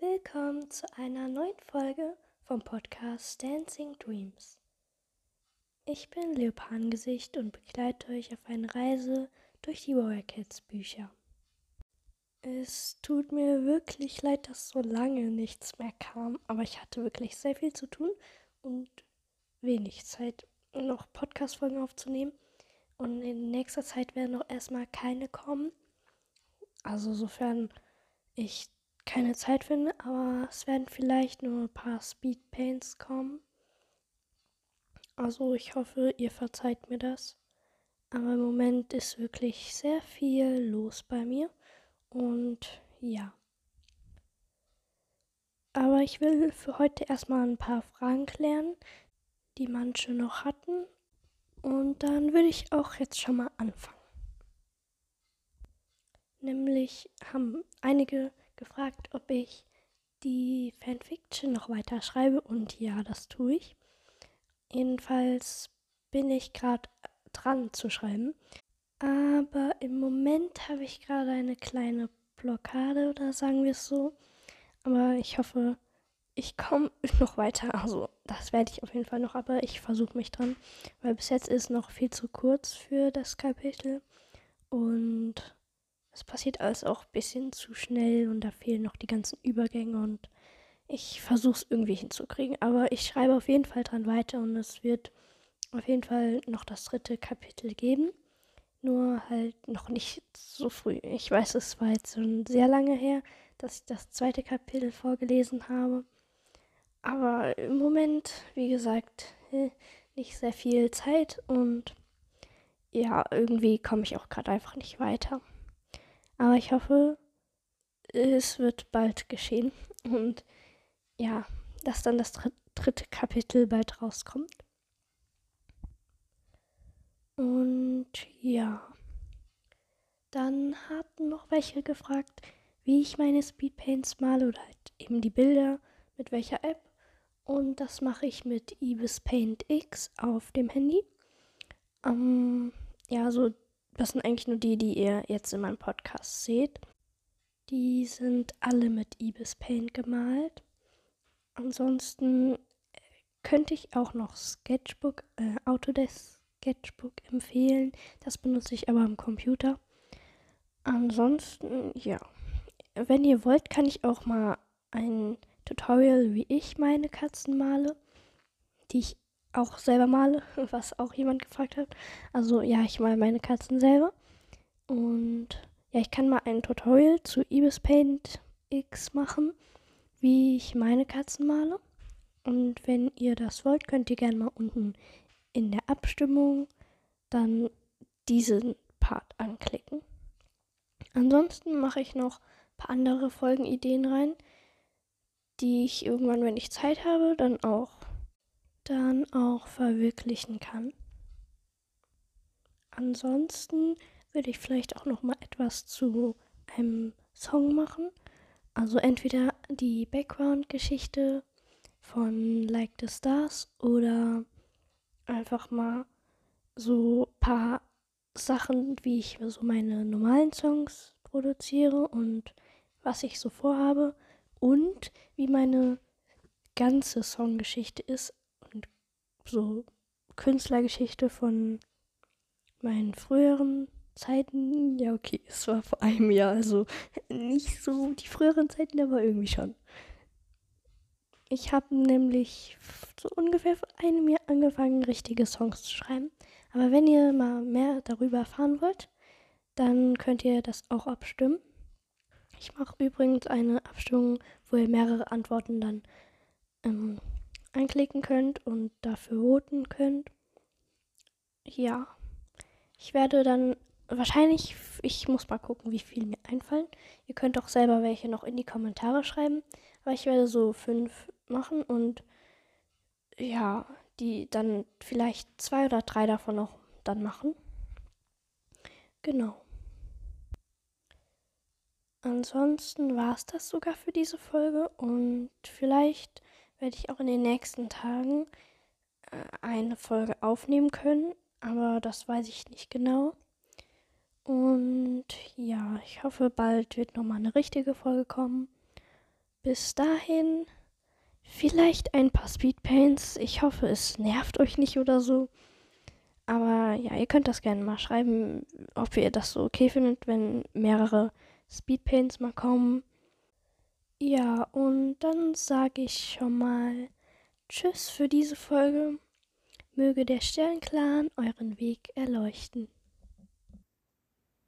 Willkommen zu einer neuen Folge vom Podcast Dancing Dreams. Ich bin Leopardengesicht und begleite euch auf eine Reise durch die Warrior Cats Bücher. Es tut mir wirklich leid, dass so lange nichts mehr kam, aber ich hatte wirklich sehr viel zu tun und wenig Zeit, noch Podcast-Folgen aufzunehmen. Und in nächster Zeit werden noch erstmal keine kommen. Also sofern ich keine Zeit finde, aber es werden vielleicht nur ein paar Speedpaints kommen. Also ich hoffe, ihr verzeiht mir das. Aber im Moment ist wirklich sehr viel los bei mir. Und ja. Aber ich will für heute erstmal ein paar Fragen klären, die manche noch hatten. Und dann würde ich auch jetzt schon mal anfangen. Nämlich haben einige gefragt, ob ich die Fanfiction noch weiter schreibe und ja, das tue ich. Jedenfalls bin ich gerade dran zu schreiben. Aber im Moment habe ich gerade eine kleine Blockade oder sagen wir es so. Aber ich hoffe, ich komme noch weiter. Also das werde ich auf jeden Fall noch, aber ich versuche mich dran. Weil bis jetzt ist noch viel zu kurz für das Kapitel. Und es passiert alles auch ein bisschen zu schnell und da fehlen noch die ganzen Übergänge und ich versuche es irgendwie hinzukriegen. Aber ich schreibe auf jeden Fall dran weiter und es wird auf jeden Fall noch das dritte Kapitel geben. Nur halt noch nicht so früh. Ich weiß, es war jetzt schon sehr lange her, dass ich das zweite Kapitel vorgelesen habe. Aber im Moment, wie gesagt, nicht sehr viel Zeit und ja, irgendwie komme ich auch gerade einfach nicht weiter. Aber ich hoffe, es wird bald geschehen. Und ja, dass dann das dritte Kapitel bald rauskommt. Und ja, dann hatten noch welche gefragt, wie ich meine Speedpaints male oder halt eben die Bilder, mit welcher App. Und das mache ich mit Ibis Paint X auf dem Handy. Ähm, ja, so das sind eigentlich nur die, die ihr jetzt in meinem Podcast seht. Die sind alle mit Ibis Paint gemalt. Ansonsten äh, könnte ich auch noch Sketchbook, äh, Autodesk Sketchbook empfehlen. Das benutze ich aber am Computer. Ansonsten, ja. Wenn ihr wollt, kann ich auch mal ein Tutorial, wie ich meine Katzen male, die ich auch selber male, was auch jemand gefragt hat. Also ja, ich male meine Katzen selber. Und ja, ich kann mal ein Tutorial zu Ibis Paint X machen, wie ich meine Katzen male. Und wenn ihr das wollt, könnt ihr gerne mal unten in der Abstimmung dann diesen Part anklicken. Ansonsten mache ich noch ein paar andere Folgenideen rein, die ich irgendwann, wenn ich Zeit habe, dann auch dann auch verwirklichen kann. Ansonsten würde ich vielleicht auch noch mal etwas zu einem Song machen. Also entweder die Background-Geschichte von Like the Stars oder einfach mal so ein paar Sachen, wie ich so meine normalen Songs produziere und was ich so vorhabe und wie meine ganze Songgeschichte ist, so Künstlergeschichte von meinen früheren Zeiten. Ja, okay, es war vor einem Jahr, also nicht so die früheren Zeiten, aber irgendwie schon. Ich habe nämlich so ungefähr vor einem Jahr angefangen, richtige Songs zu schreiben. Aber wenn ihr mal mehr darüber erfahren wollt, dann könnt ihr das auch abstimmen. Ich mache übrigens eine Abstimmung, wo ihr mehrere Antworten dann ähm, einklicken könnt und dafür voten könnt. Ja, ich werde dann wahrscheinlich, ich muss mal gucken, wie viel mir einfallen. Ihr könnt auch selber welche noch in die Kommentare schreiben, aber ich werde so fünf machen und ja, die dann vielleicht zwei oder drei davon noch dann machen. Genau. Ansonsten war es das sogar für diese Folge und vielleicht werde ich auch in den nächsten Tagen äh, eine Folge aufnehmen können, aber das weiß ich nicht genau. Und ja, ich hoffe, bald wird nochmal eine richtige Folge kommen. bis dahin vielleicht ein paar Speedpaints. Ich hoffe, es nervt euch nicht oder so. Aber ja, ihr könnt das gerne mal schreiben, ob ihr das so okay findet, wenn mehrere Speedpaints mal kommen. Ja, und dann sage ich schon mal Tschüss für diese Folge. Möge der Sternclan euren Weg erleuchten.